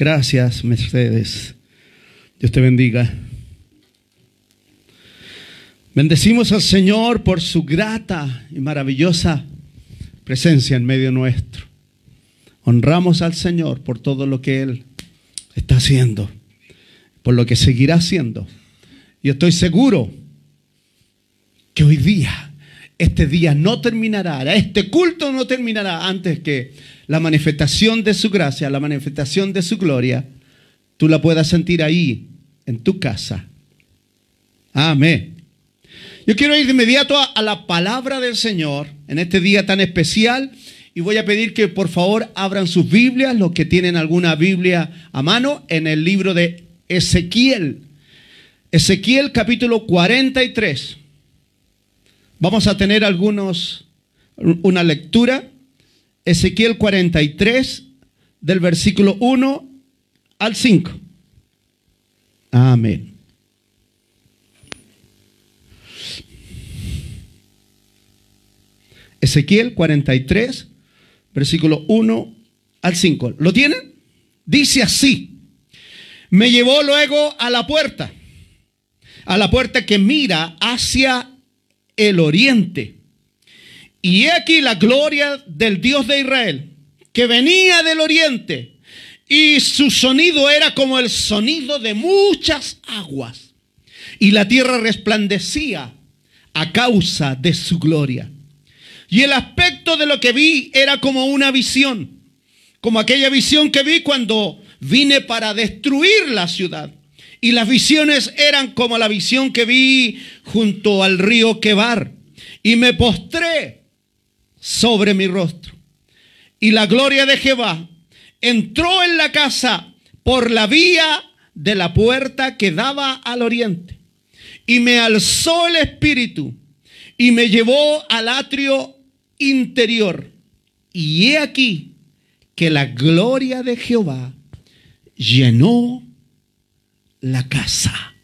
Gracias, Mercedes. Dios te bendiga. Bendecimos al Señor por su grata y maravillosa presencia en medio nuestro. Honramos al Señor por todo lo que Él está haciendo, por lo que seguirá haciendo. Y estoy seguro que hoy día, este día no terminará, este culto no terminará antes que la manifestación de su gracia, la manifestación de su gloria, tú la puedas sentir ahí, en tu casa. Amén. Yo quiero ir de inmediato a, la palabra del Señor en este día tan especial y voy a pedir que por favor abran sus Biblias, los que tienen alguna Biblia a mano, en el libro de Ezequiel. Ezequiel capítulo 43. Vamos a tener algunos, una lectura. Ezequiel 43, del versículo 1 al 5. Amén. Ezequiel 43, versículo 1 al 5. ¿Lo tienen? Dice así. Me llevó luego a la puerta, a la puerta que mira hacia el oriente. Y he aquí la gloria del Dios de Israel, que venía del oriente, y su sonido era como el sonido de muchas aguas, y la tierra resplandecía a causa de su gloria. Y el aspecto de lo que vi era como una visión, como aquella visión que vi cuando vine para destruir la ciudad. Y las visiones eran como la visión que vi junto al río Quebar. Y me postré sobre mi rostro. Y la gloria de Jehová entró en la casa por la vía de la puerta que daba al oriente. Y me alzó el espíritu y me llevó al atrio interior. Y he aquí que la gloria de Jehová llenó la casa.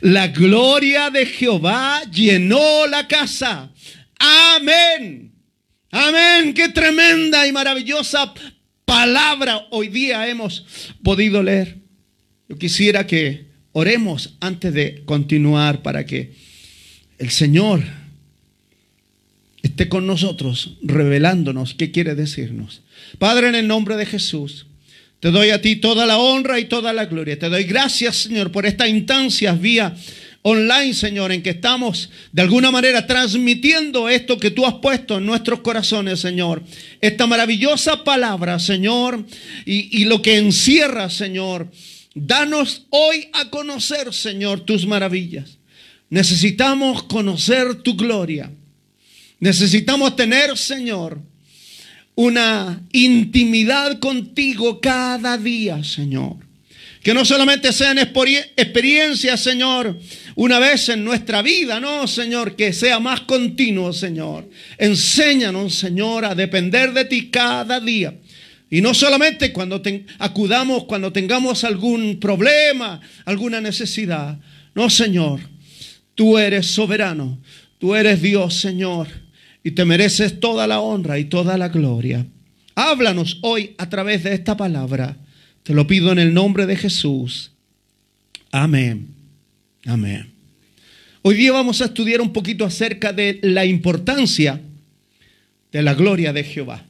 La gloria de Jehová llenó la casa. Amén. Amén. Qué tremenda y maravillosa palabra hoy día hemos podido leer. Yo quisiera que oremos antes de continuar para que el Señor esté con nosotros revelándonos qué quiere decirnos. Padre, en el nombre de Jesús, te doy a ti toda la honra y toda la gloria. Te doy gracias, Señor, por esta instancia vía online, Señor, en que estamos de alguna manera transmitiendo esto que tú has puesto en nuestros corazones, Señor. Esta maravillosa palabra, Señor, y, y lo que encierra, Señor. Danos hoy a conocer, Señor, tus maravillas. Necesitamos conocer tu gloria. Necesitamos tener, Señor, una intimidad contigo cada día, Señor. Que no solamente sean experiencias, Señor, una vez en nuestra vida, no, Señor, que sea más continuo, Señor. Enséñanos, Señor, a depender de ti cada día. Y no solamente cuando acudamos, cuando tengamos algún problema, alguna necesidad. No, Señor, tú eres soberano, tú eres Dios, Señor y te mereces toda la honra y toda la gloria. Háblanos hoy a través de esta palabra. Te lo pido en el nombre de Jesús. Amén. Amén. Hoy día vamos a estudiar un poquito acerca de la importancia de la gloria de Jehová.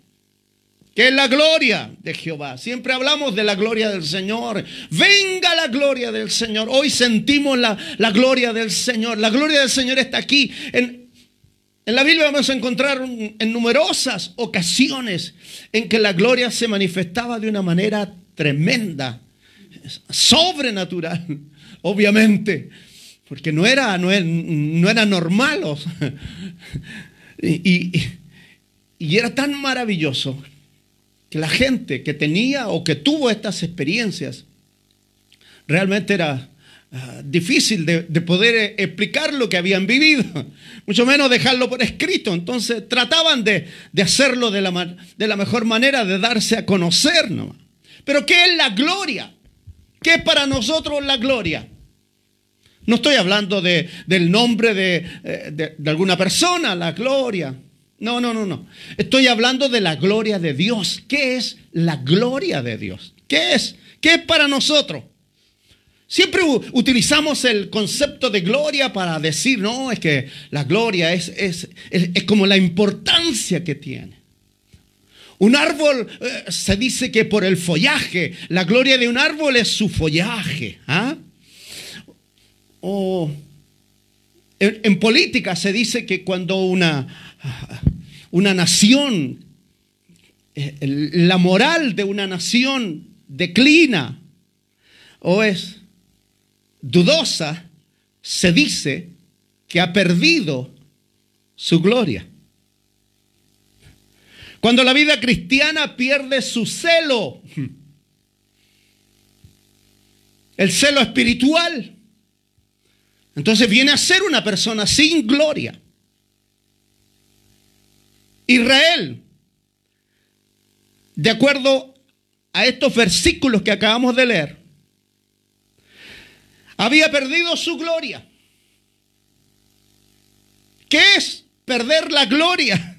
¿Qué es la gloria de Jehová? Siempre hablamos de la gloria del Señor. Venga la gloria del Señor. Hoy sentimos la, la gloria del Señor. La gloria del Señor está aquí en, en la Biblia vamos a encontrar en numerosas ocasiones en que la gloria se manifestaba de una manera tremenda, sobrenatural, obviamente, porque no era, no era, normal. y, y era tan maravilloso que la gente que tenía o que tuvo estas experiencias realmente era Ah, difícil de, poder eh, explicar lo que habían vivido, mucho menos dejarlo por escrito. Entonces trataban de, hacerlo de la, de la, mejor manera, de darse a conocer. ¿no? Pero ¿qué es la gloria? ¿Qué es para nosotros la gloria? No estoy hablando de, del nombre de, eh, de, de alguna persona, la gloria. No, no, no, no. Estoy hablando de la gloria de Dios. ¿Qué es la gloria de Dios? ¿Qué es? ¿Qué es para nosotros? Siempre utilizamos el concepto de gloria para decir, no, es que la gloria es, es, es, como la importancia que tiene. Un árbol eh, se dice que por el follaje, la gloria de un árbol es su follaje. ¿ah? O en, política se dice que cuando una, una nación, eh, la moral de una nación declina o es dudosa, se dice que ha perdido su gloria. Cuando la vida cristiana pierde su celo, el celo espiritual, entonces viene a ser una persona sin gloria. Israel, de acuerdo a estos versículos que acabamos de leer, había perdido su gloria. ¿Qué es perder la gloria?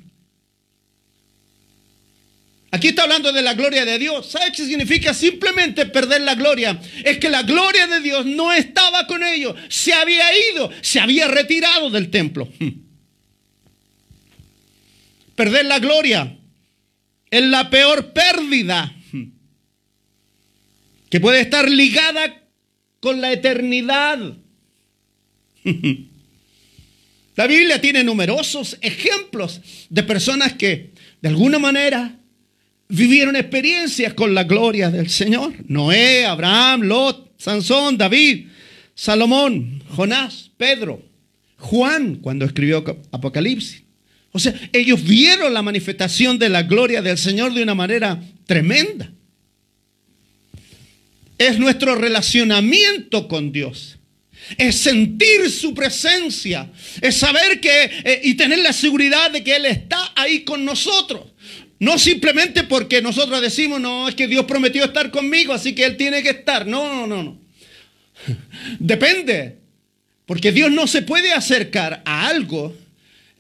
Aquí está hablando de la gloria de Dios. ¿Sabe qué significa simplemente perder la gloria? Es que la gloria de Dios no estaba con ellos. Se había ido, se había retirado del templo. Perder la gloria es la peor pérdida que puede estar ligada con la eternidad. La Biblia tiene numerosos ejemplos de personas que de alguna manera vivieron experiencias con la gloria del Señor. Noé, Abraham, Lot, Sansón, David, Salomón, Jonás, Pedro, Juan cuando escribió Apocalipsis. O sea, ellos vieron la manifestación de la gloria del Señor de una manera tremenda es nuestro relacionamiento con Dios. Es sentir su presencia. Es saber que eh, y tener la seguridad de que Él está ahí con nosotros. No simplemente porque nosotros decimos, no, es que Dios prometió estar conmigo, así que Él tiene que estar. No, no, no, no. Depende. Porque Dios no se puede acercar a algo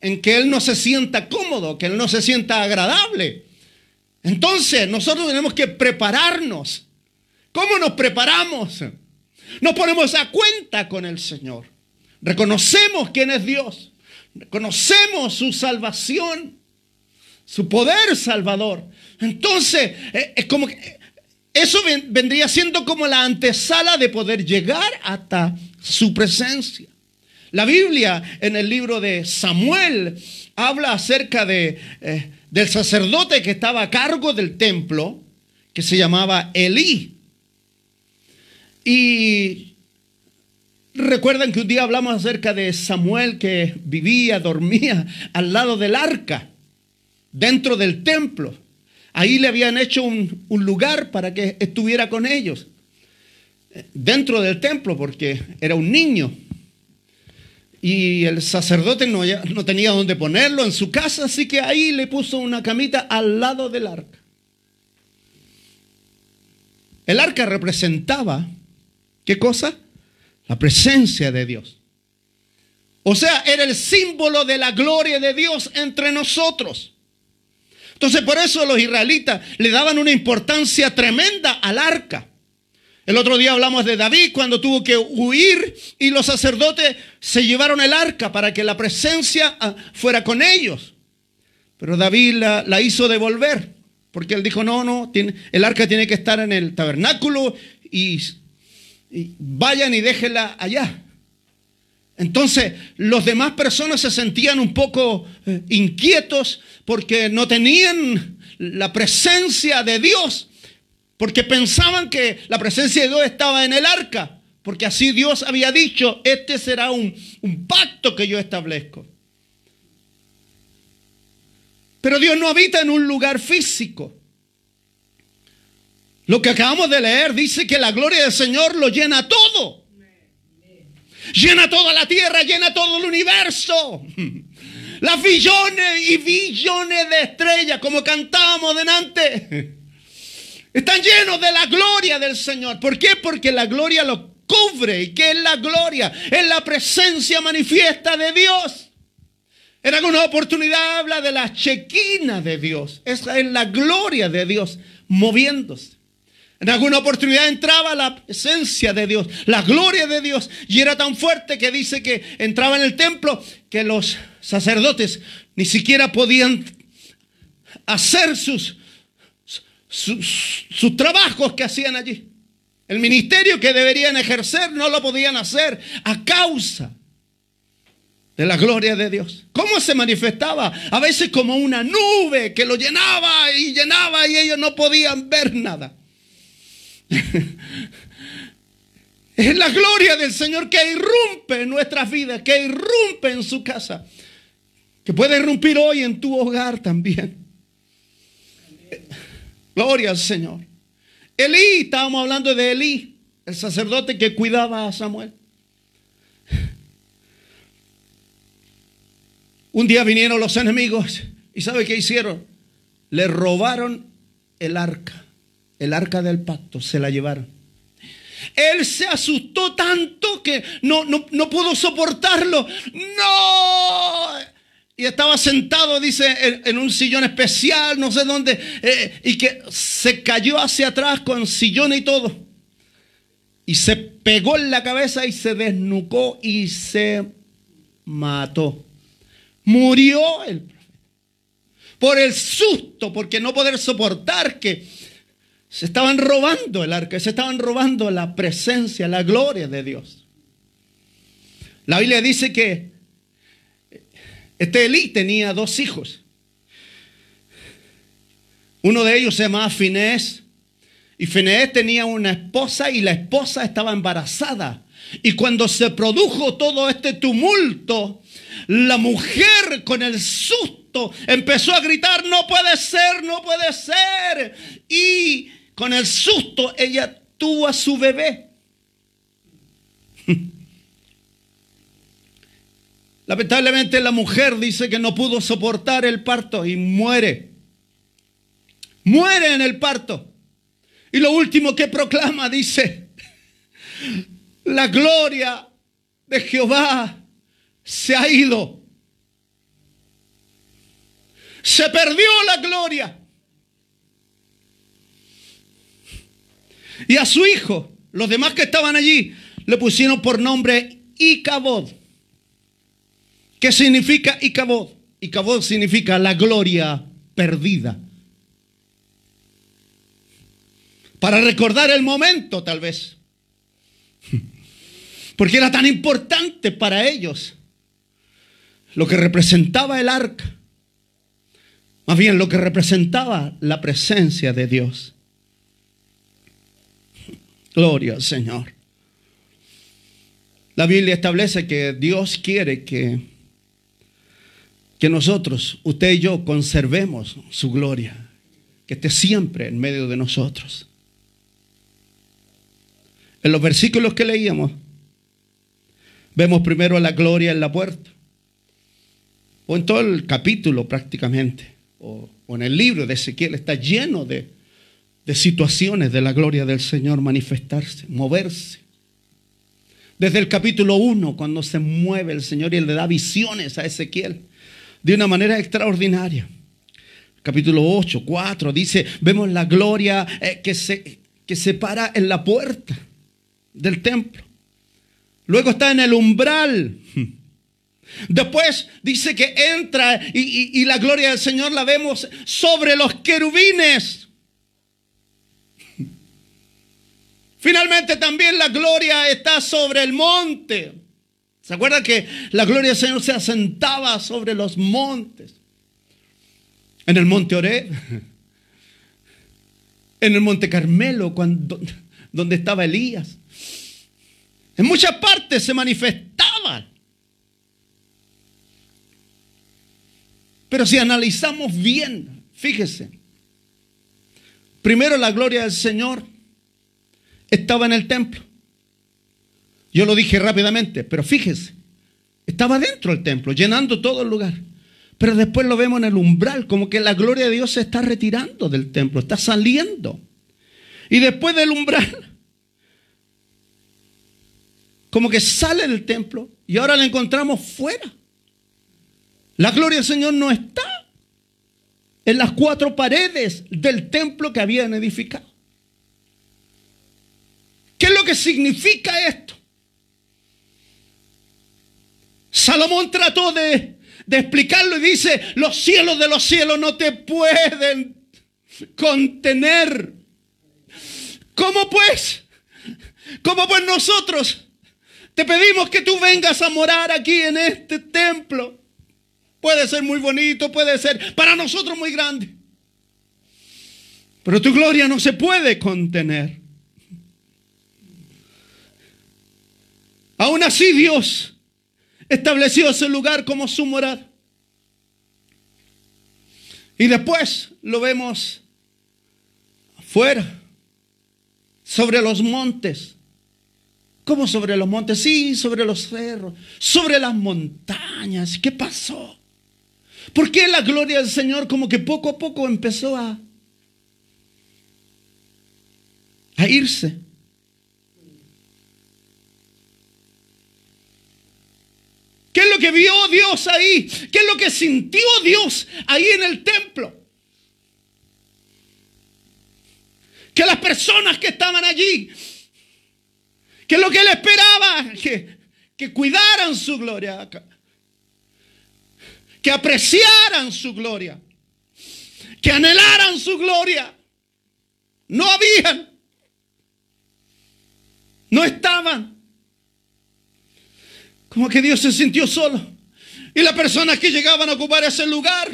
en que Él no se sienta cómodo, que Él no se sienta agradable. Entonces nosotros tenemos que prepararnos ¿Cómo nos preparamos? Nos ponemos a cuenta con el Señor. Reconocemos quién es Dios. Reconocemos su salvación, su poder salvador. Entonces, eh, es como que eso vendría siendo como la antesala de poder llegar hasta su presencia. La Biblia en el libro de Samuel habla acerca de, eh, del sacerdote que estaba a cargo del templo, que se llamaba Elí. Y recuerdan que un día hablamos acerca de Samuel que vivía, dormía al lado del arca, dentro del templo. Ahí le habían hecho un, lugar para que estuviera con ellos, dentro del templo, porque era un niño. Y el sacerdote no, no tenía dónde ponerlo en su casa, así que ahí le puso una camita al lado del arca. El arca representaba ¿Qué cosa? La presencia de Dios. O sea, era el símbolo de la gloria de Dios entre nosotros. Entonces por eso los israelitas le daban una importancia tremenda al arca. El otro día hablamos de David cuando tuvo que huir y los sacerdotes se llevaron el arca para que la presencia ah, fuera con ellos. Pero David la, la hizo devolver porque él dijo, no, no, el arca tiene que estar en el tabernáculo y vayan y déjenla allá. Entonces, los demás personas se sentían un poco eh, inquietos porque no tenían la presencia de Dios, porque pensaban que la presencia de Dios estaba en el arca, porque así Dios había dicho, este será un, un pacto que yo establezco. Pero Dios no habita en un lugar físico. Lo que acabamos de leer dice que la gloria del Señor lo llena todo. Llena toda la tierra, llena todo el universo. Las billones y billones de estrellas, como cantábamos delante, están llenos de la gloria del Señor. ¿Por qué? Porque la gloria lo cubre. ¿Y qué es la gloria? Es la presencia manifiesta de Dios. En alguna oportunidad habla de la chequina de Dios. Esa es la gloria de Dios moviéndose. En alguna oportunidad entraba la esencia de Dios, la gloria de Dios. Y era tan fuerte que dice que entraba en el templo que los sacerdotes ni siquiera podían hacer sus, sus, sus trabajos que hacían allí. El ministerio que deberían ejercer no lo podían hacer a causa de la gloria de Dios. ¿Cómo se manifestaba? A veces como una nube que lo llenaba y llenaba y ellos no podían ver nada. es la gloria del Señor que irrumpe en nuestras vidas, que irrumpe en su casa, que puede irrumpir hoy en tu hogar también. Gloria al Señor. Elí, estábamos hablando de Elí, el sacerdote que cuidaba a Samuel. Un día vinieron los enemigos y ¿sabe qué hicieron? Le robaron el arca, el arca del pacto, se la llevaron. Él se asustó tanto que no, no, pudo soportarlo. No. Y estaba sentado, dice, en, un sillón especial, no sé dónde, eh, y que se cayó hacia atrás con sillón y todo. Y se pegó en la cabeza y se desnucó y se mató. Murió el profeta. Por el susto, porque no poder soportar que se estaban robando el arca, se estaban robando la presencia, la gloria de Dios. La Biblia dice que este Elí tenía dos hijos. Uno de ellos se llamaba Finés. Y Finés tenía una esposa y la esposa estaba embarazada. Y cuando se produjo todo este tumulto, la mujer con el susto empezó a gritar, no puede ser, no puede ser. Y con el susto ella tuvo a su bebé. Lamentablemente la mujer dice que no pudo soportar el parto y muere. Muere en el parto. Y lo último que proclama dice, la gloria de Jehová se ha ido. Se perdió la gloria. Y a su hijo, los demás que estaban allí, le pusieron por nombre Icabod. ¿Qué significa Icabod? Icabod significa la gloria perdida. Para recordar el momento, tal vez. Porque era tan importante para ellos lo que representaba el arca. Más bien lo que representaba la presencia de Dios. Gloria al Señor. La Biblia establece que Dios quiere que, que nosotros, usted y yo, conservemos su gloria, que esté siempre en medio de nosotros. En los versículos que leíamos, vemos primero la gloria en la puerta o en todo el capítulo prácticamente, o, en el libro de Ezequiel, está lleno de, de situaciones de la gloria del Señor manifestarse, moverse. Desde el capítulo 1, cuando se mueve el Señor y le da visiones a Ezequiel de una manera extraordinaria. Capítulo 8, 4 dice, vemos la gloria eh, que, se, que se para en la puerta del templo. Luego está en el umbral. Después dice que entra y, la gloria del Señor la vemos sobre los querubines. Finalmente también la gloria está sobre el monte. ¿Se acuerdan que la gloria del Señor se asentaba sobre los montes? En el monte Oré, en el monte Carmelo, cuando, donde estaba Elías. En muchas partes se manifestaba Pero si analizamos bien, fíjese, primero la gloria del Señor estaba en el templo. Yo lo dije rápidamente, pero fíjese, estaba dentro del templo, llenando todo el lugar. Pero después lo vemos en el umbral, como que la gloria de Dios se está retirando del templo, está saliendo. Y después del umbral, como que sale del templo y ahora la encontramos fuera La gloria del Señor no está en las cuatro paredes del templo que habían edificado. ¿Qué es lo que significa esto? Salomón trató de, de, explicarlo y dice, los cielos de los cielos no te pueden contener. ¿Cómo pues? ¿Cómo pues nosotros te pedimos que tú vengas a morar aquí en este templo? Puede ser muy bonito, puede ser para nosotros muy grande. Pero tu gloria no se puede contener. Aún así Dios estableció ese lugar como su morada. Y después lo vemos afuera, sobre los montes. ¿Cómo sobre los montes? Sí, sobre los cerros, sobre las montañas. ¿Qué pasó? ¿Por qué la gloria del Señor como que poco a poco empezó a, a irse? ¿Qué es lo que vio Dios ahí? ¿Qué es lo que sintió Dios ahí en el templo? Que las personas que estaban allí, que es lo que él esperaba, que, que cuidaran su gloria, que apreciaran su gloria, que anhelaran su gloria. No habían, no estaban. Como que Dios se sintió solo. Y las personas que llegaban a ocupar ese lugar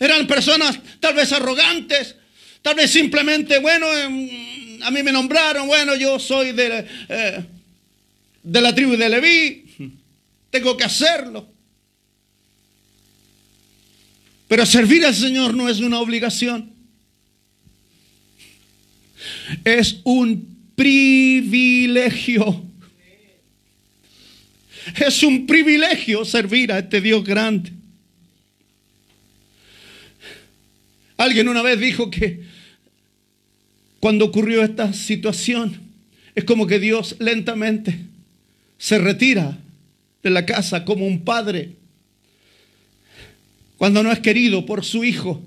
eran personas tal vez arrogantes, tal vez simplemente, bueno, em, a mí me nombraron, bueno, yo soy de, eh, de la tribu de Leví, tengo que hacerlo. Pero servir al Señor no es una obligación. Es un privilegio. Es un privilegio servir a este Dios grande. Alguien una vez dijo que cuando ocurrió esta situación, es como que Dios lentamente se retira de la casa como un padre cuando no es querido por su hijo.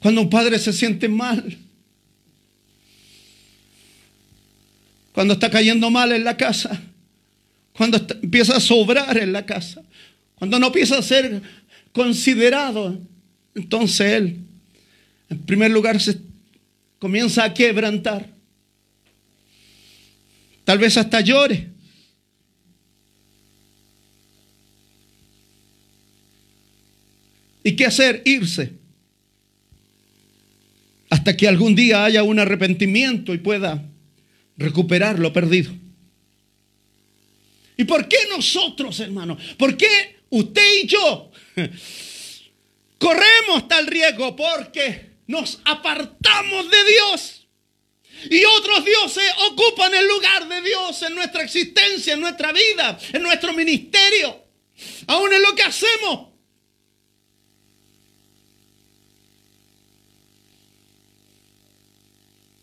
Cuando un padre se siente mal cuando está cayendo mal en la casa, cuando empieza a sobrar en la casa, cuando no empieza a ser considerado, entonces él, en primer lugar, se comienza a quebrantar. Tal vez hasta llore. ¿Y qué hacer? Irse. Hasta que algún día haya un arrepentimiento y pueda recuperar lo perdido. ¿Y por qué nosotros, hermanos? ¿Por qué usted y yo corremos tal riesgo? Porque nos apartamos de Dios. Y otros dioses ocupan el lugar de Dios en nuestra existencia, en nuestra vida, en nuestro ministerio, aún en lo que hacemos.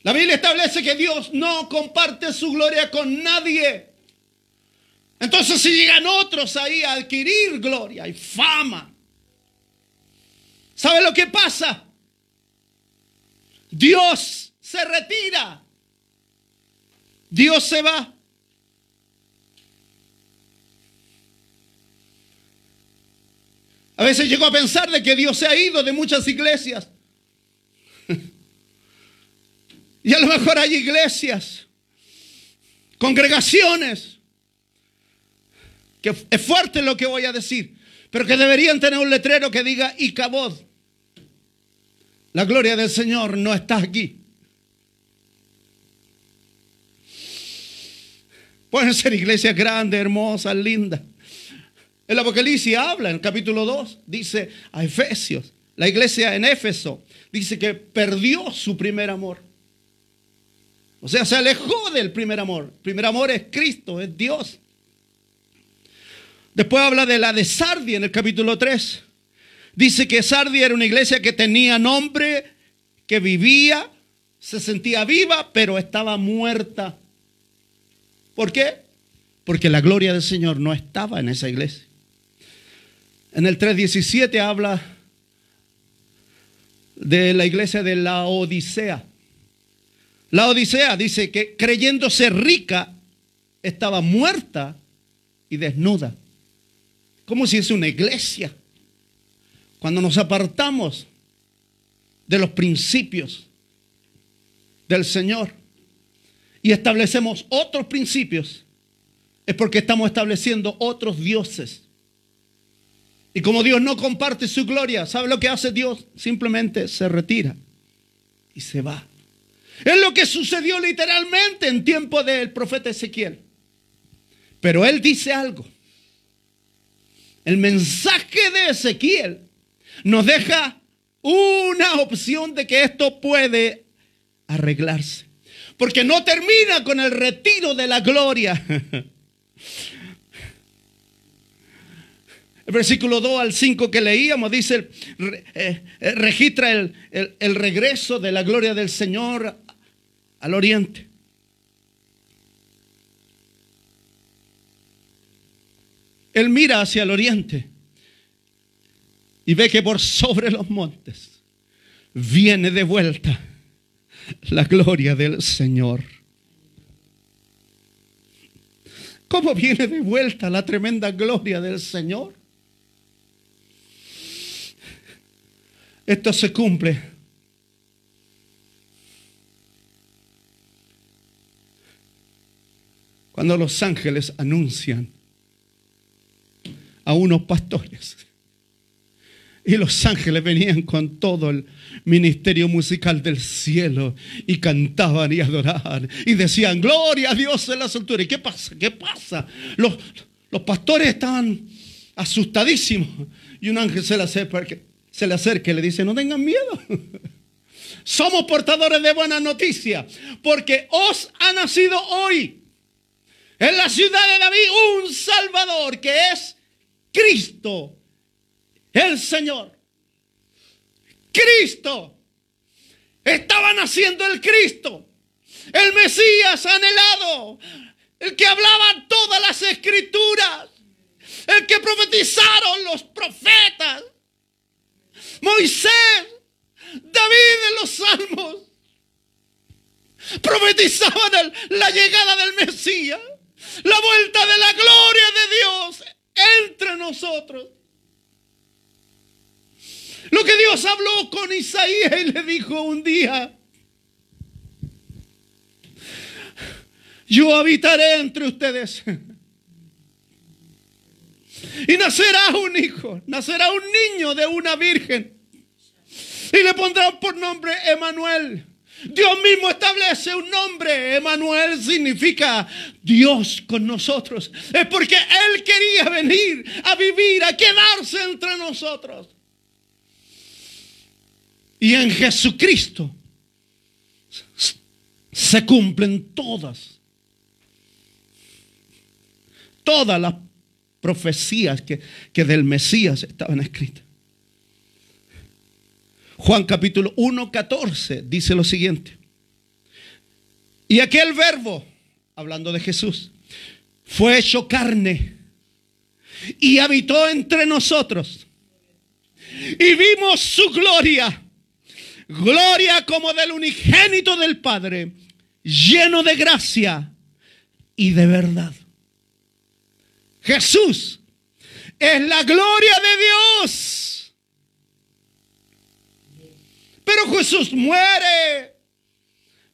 La Biblia establece que Dios no comparte su gloria con nadie. Entonces si llegan otros ahí a adquirir gloria y fama, ¿sabe lo que pasa? Dios se retira. Dios se va. A veces llego a pensar de que Dios se ha ido de muchas iglesias. Y a lo mejor hay iglesias, congregaciones, que es fuerte lo que voy a decir, pero que deberían tener un letrero que diga Icabod. La gloria del Señor no está aquí. Pueden ser iglesias grandes, hermosas, lindas. El Apocalipsis habla en el capítulo 2, dice a Efesios, la iglesia en Éfeso, dice que perdió su primer amor. O sea, se alejó del primer amor. El primer amor es Cristo, es Dios. Después habla de la de Sardi en el capítulo 3. Dice que Sardi era una iglesia que tenía nombre, que vivía, se sentía viva, pero estaba muerta. ¿Por qué? porque la gloria del Señor no estaba en esa iglesia. En el 3.17 habla de la iglesia de la Odisea. La Odisea dice que creyéndose rica, estaba muerta y desnuda. Como si es una iglesia. Cuando nos apartamos de los principios del Señor y establecemos otros principios, es porque estamos estableciendo otros dioses. Y como Dios no comparte su gloria, ¿sabe lo que hace Dios? Simplemente se retira y se va. Es lo que sucedió literalmente en tiempo del profeta Ezequiel. Pero él dice algo. El mensaje de Ezequiel nos deja una opción de que esto puede arreglarse. Porque no termina con el retiro de la gloria. El versículo 2 al 5 que leíamos dice, eh, eh, registra el, el regreso de la gloria del Señor al oriente. Él mira hacia el oriente y ve que por sobre los montes viene de vuelta la gloria del Señor. ¿Cómo viene de vuelta la tremenda gloria del Señor? Esto se cumple cuando los ángeles anuncian a unos pastores. Y los ángeles venían con todo el ministerio musical del cielo y cantaban y adoraban y decían, gloria a Dios en las alturas. ¿Y qué pasa? ¿Qué pasa? Los, los pastores estaban asustadísimos y un ángel se le acerca, se le acerca y le dice, no tengan miedo. Somos portadores de buena noticia porque os ha nacido hoy en la ciudad de David un Salvador que es Cristo, el Señor. Cristo. Estaba naciendo el Cristo, el Mesías anhelado, el que hablaba todas las escrituras, el que profetizaron los profetas, Moisés, David en los salmos, profetizaban la llegada del Mesías la vuelta de la gloria de Dios entre nosotros. Lo que Dios habló con Isaías y le dijo un día, yo habitaré entre ustedes. Y nacerá un hijo, nacerá un niño de una virgen. Y le pondrán por nombre Emanuel Dios mismo establece un nombre. Emanuel significa Dios con nosotros. Es porque Él quería venir a vivir, a quedarse entre nosotros. Y en Jesucristo se cumplen todas, todas las profecías que, que del Mesías estaban escritas. Juan capítulo 1, 14 dice lo siguiente. Y aquel verbo, hablando de Jesús, fue hecho carne y habitó entre nosotros. Y vimos su gloria, gloria como del unigénito del Padre, lleno de gracia y de verdad. Jesús es la gloria de Dios Jesús muere.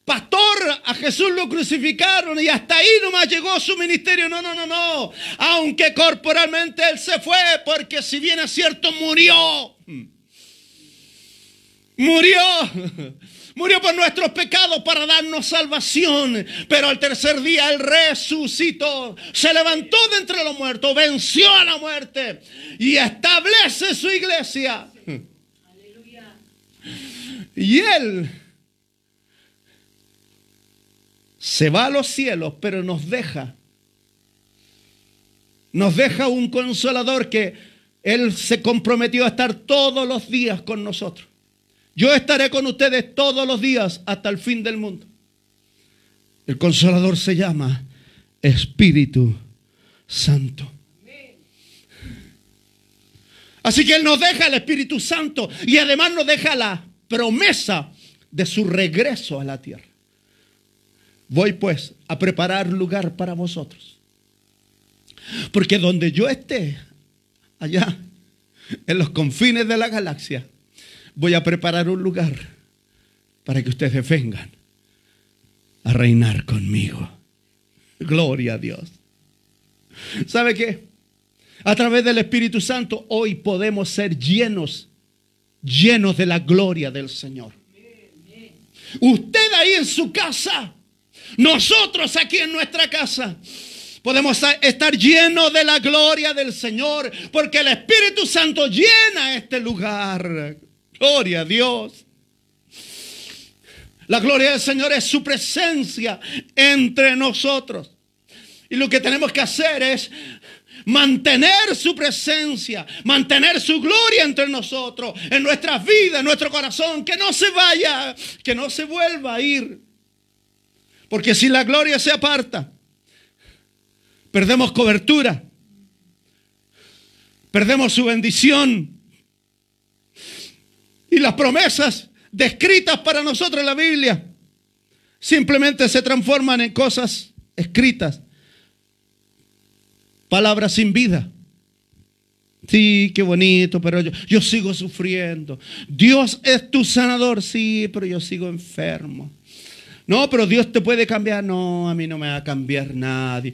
Pastor, a Jesús lo crucificaron y hasta ahí nomás llegó su ministerio. No, no, no, no. Aunque corporalmente él se fue, porque si bien es cierto, murió. Murió. Murió por nuestros pecados para darnos salvación. Pero al tercer día él resucitó. Se levantó de entre los muertos. Venció a la muerte. Y establece su iglesia. Y Él se va a los cielos, pero nos deja. Nos deja un consolador que Él se comprometió a estar todos los días con nosotros. Yo estaré con ustedes todos los días hasta el fin del mundo. El consolador se llama Espíritu Santo. Así que Él nos deja el Espíritu Santo y además nos deja la promesa de su regreso a la tierra. Voy pues a preparar lugar para vosotros. Porque donde yo esté, allá, en los confines de la galaxia, voy a preparar un lugar para que ustedes vengan a reinar conmigo. Gloria a Dios. ¿Sabe qué? A través del Espíritu Santo hoy podemos ser llenos, llenos de la gloria del Señor. Usted ahí en su casa, nosotros aquí en nuestra casa, podemos estar llenos de la gloria del Señor, porque el Espíritu Santo llena este lugar. Gloria a Dios. La gloria del Señor es su presencia entre nosotros. Y lo que tenemos que hacer es mantener su presencia, mantener su gloria entre nosotros, en nuestras vidas, en nuestro corazón, que no se vaya, que no se vuelva a ir. Porque si la gloria se aparta, perdemos cobertura, perdemos su bendición y las promesas descritas para nosotros en la Biblia simplemente se transforman en cosas escritas palabras sin vida. Sí, qué bonito, pero yo, yo, sigo sufriendo. Dios es tu sanador, sí, pero yo sigo enfermo. No, pero Dios te puede cambiar. No, a mí no me va a cambiar nadie.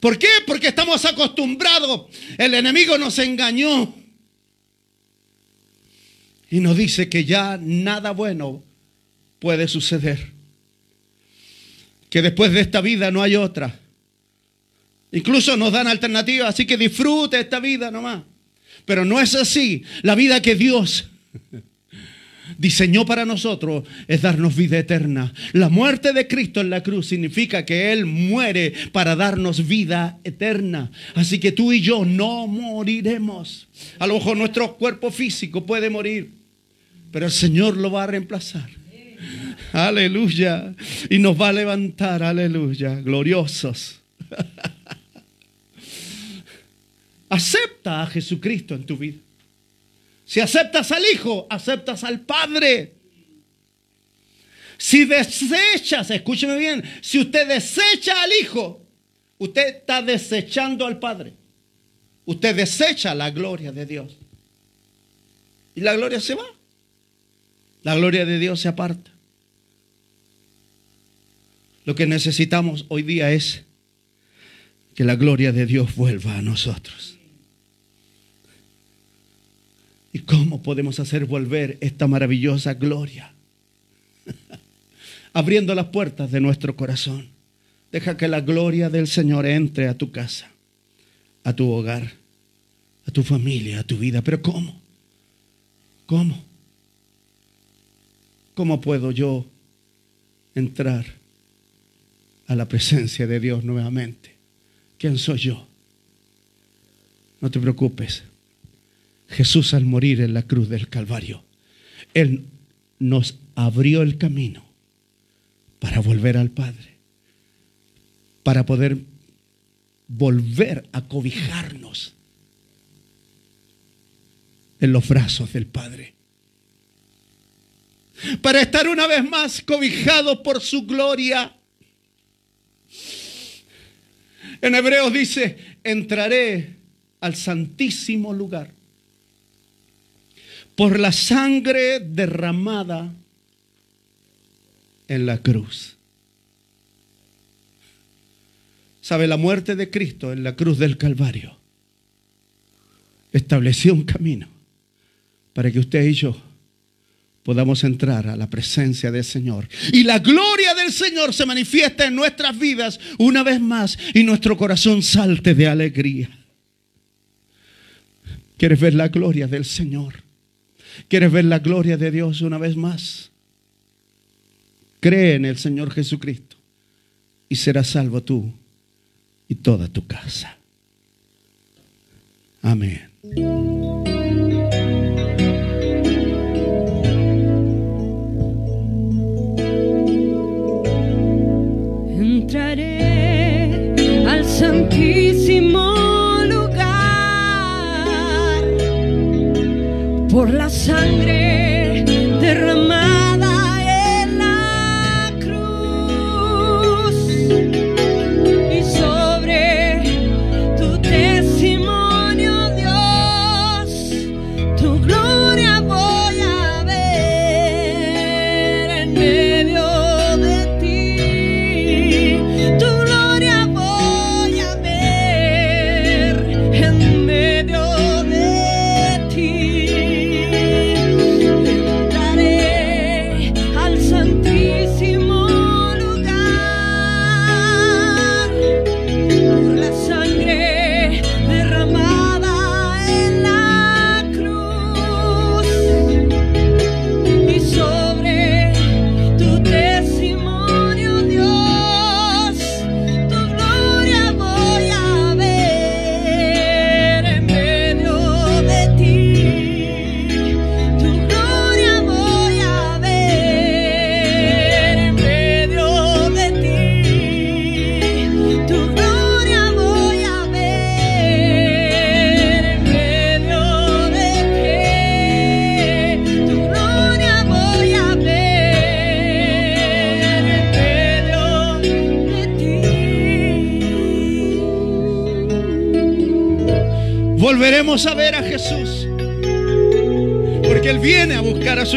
¿Por qué? Porque estamos acostumbrados. El enemigo nos engañó. Y nos dice que ya nada bueno puede suceder. Que después de esta vida no hay otra. Incluso nos dan alternativas, así que disfrute esta vida nomás. Pero no es así. La vida que Dios diseñó para nosotros es darnos vida eterna. La muerte de Cristo en la cruz significa que Él muere para darnos vida eterna. Así que tú y yo no moriremos. A lo mejor nuestro cuerpo físico puede morir, pero el Señor lo va a reemplazar. Aleluya. Y nos va a levantar, aleluya, gloriosos. Acepta a Jesucristo en tu vida. Si aceptas al Hijo, aceptas al Padre. Si desechas, escúcheme bien, si usted desecha al Hijo, usted está desechando al Padre. Usted desecha la gloria de Dios. Y la gloria se va. La gloria de Dios se aparta. Lo que necesitamos hoy día es que la gloria de Dios vuelva a nosotros. ¿Y cómo podemos hacer volver esta maravillosa gloria? Abriendo las puertas de nuestro corazón. Deja que la gloria del Señor entre a tu casa, a tu hogar, a tu familia, a tu vida. Pero ¿cómo? ¿Cómo? ¿Cómo puedo yo entrar a la presencia de Dios nuevamente? ¿Quién soy yo? No te preocupes. Jesús al morir en la cruz del Calvario, Él nos abrió el camino para volver al Padre, para poder volver a cobijarnos en los brazos del Padre. Para estar una vez más cobijados por su gloria. En Hebreos dice, entraré al santísimo lugar por la sangre derramada en la cruz. ¿Sabe? La muerte de Cristo en la cruz del Calvario estableció un camino para que usted y yo podamos entrar a la presencia del Señor. Y la gloria del Señor se manifiesta en nuestras vidas una vez más y nuestro corazón salte de alegría. ¿Quieres ver la gloria del Señor? ¿Quieres ver la gloria de Dios una vez más? Cree en el Señor Jesucristo y serás salvo tú y toda tu casa. Amén.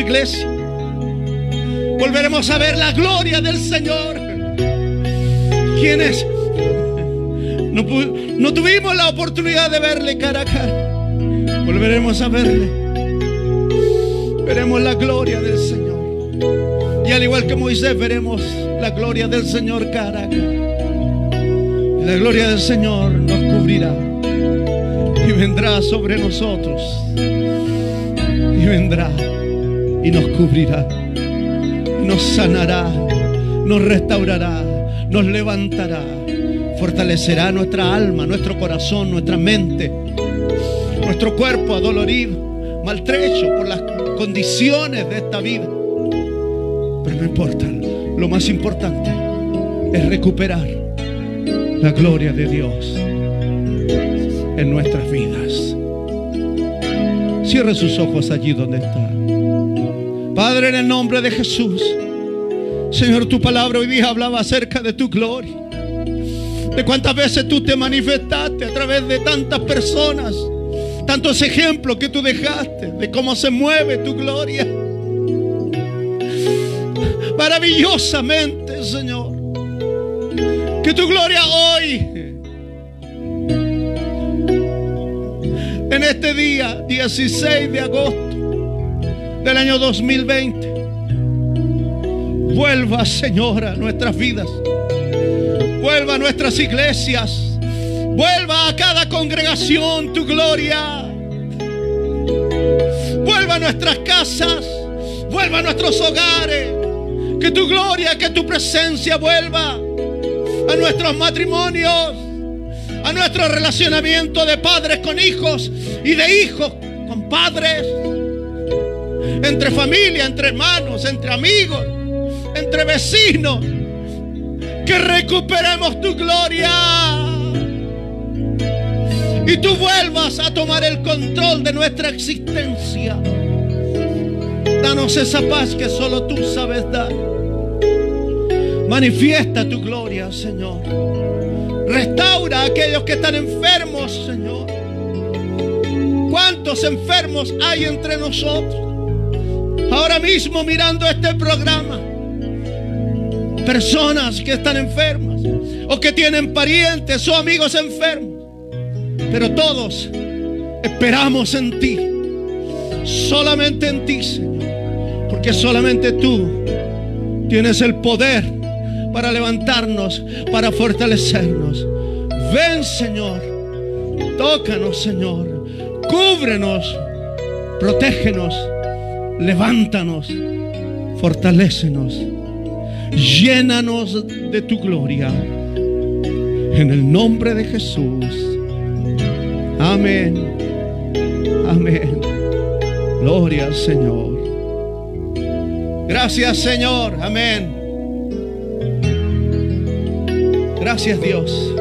Iglesia. Volveremos a ver la gloria del Señor. Quienes no, no tuvimos la oportunidad de verle cara a cara. Volveremos a verle. Veremos la gloria del Señor. Y al igual que Moisés veremos la gloria del Señor cara a cara. La gloria del Señor nos cubrirá y vendrá sobre nosotros. Y vendrá y nos cubrirá. Nos sanará, nos restaurará, nos levantará. Fortalecerá nuestra alma, nuestro corazón, nuestra mente, nuestro cuerpo adolorido, maltrecho por las condiciones de esta vida. Pero no importa, lo más importante es recuperar la gloria de Dios en nuestras vidas. Cierre sus ojos allí donde está. En el nombre de Jesús, Señor, tu palabra hoy día hablaba acerca de tu gloria. De cuántas veces tú te manifestaste a través de tantas personas, tantos ejemplos que tú dejaste de cómo se mueve tu gloria. Maravillosamente, Señor. Que tu gloria hoy en este día, 16 de agosto del año 2020, vuelva, Señor, a nuestras vidas, vuelva a nuestras iglesias, vuelva a cada congregación tu gloria, vuelva a nuestras casas, vuelva a nuestros hogares, que tu gloria, que tu presencia vuelva a nuestros matrimonios a nuestro relacionamiento de padres con hijos y de hijos con padres, entre familia, entre hermanos, entre amigos, entre vecinos, que recuperemos tu gloria y tú vuelvas a tomar el control de nuestra existencia. Danos esa paz que solo tú sabes dar. Manifiesta tu gloria, Señor. Restaura a aquellos que están enfermos, Señor. ¿Cuántos enfermos hay entre nosotros? Ahora mismo mirando este programa. Personas que están enfermas o que tienen parientes o amigos enfermos. Pero todos esperamos en ti. Solamente en ti, Señor. Porque solamente tú tienes el poder para levantarnos, para fortalecernos. Ven, Señor. Tócanos, Señor. Cúbrenos. Protégenos. Levántanos. Fortalécenos. Llénanos de tu gloria. En el nombre de Jesús. Amén. Amén. Gloria al Señor. Gracias Señor. Amén. Gracias Dios.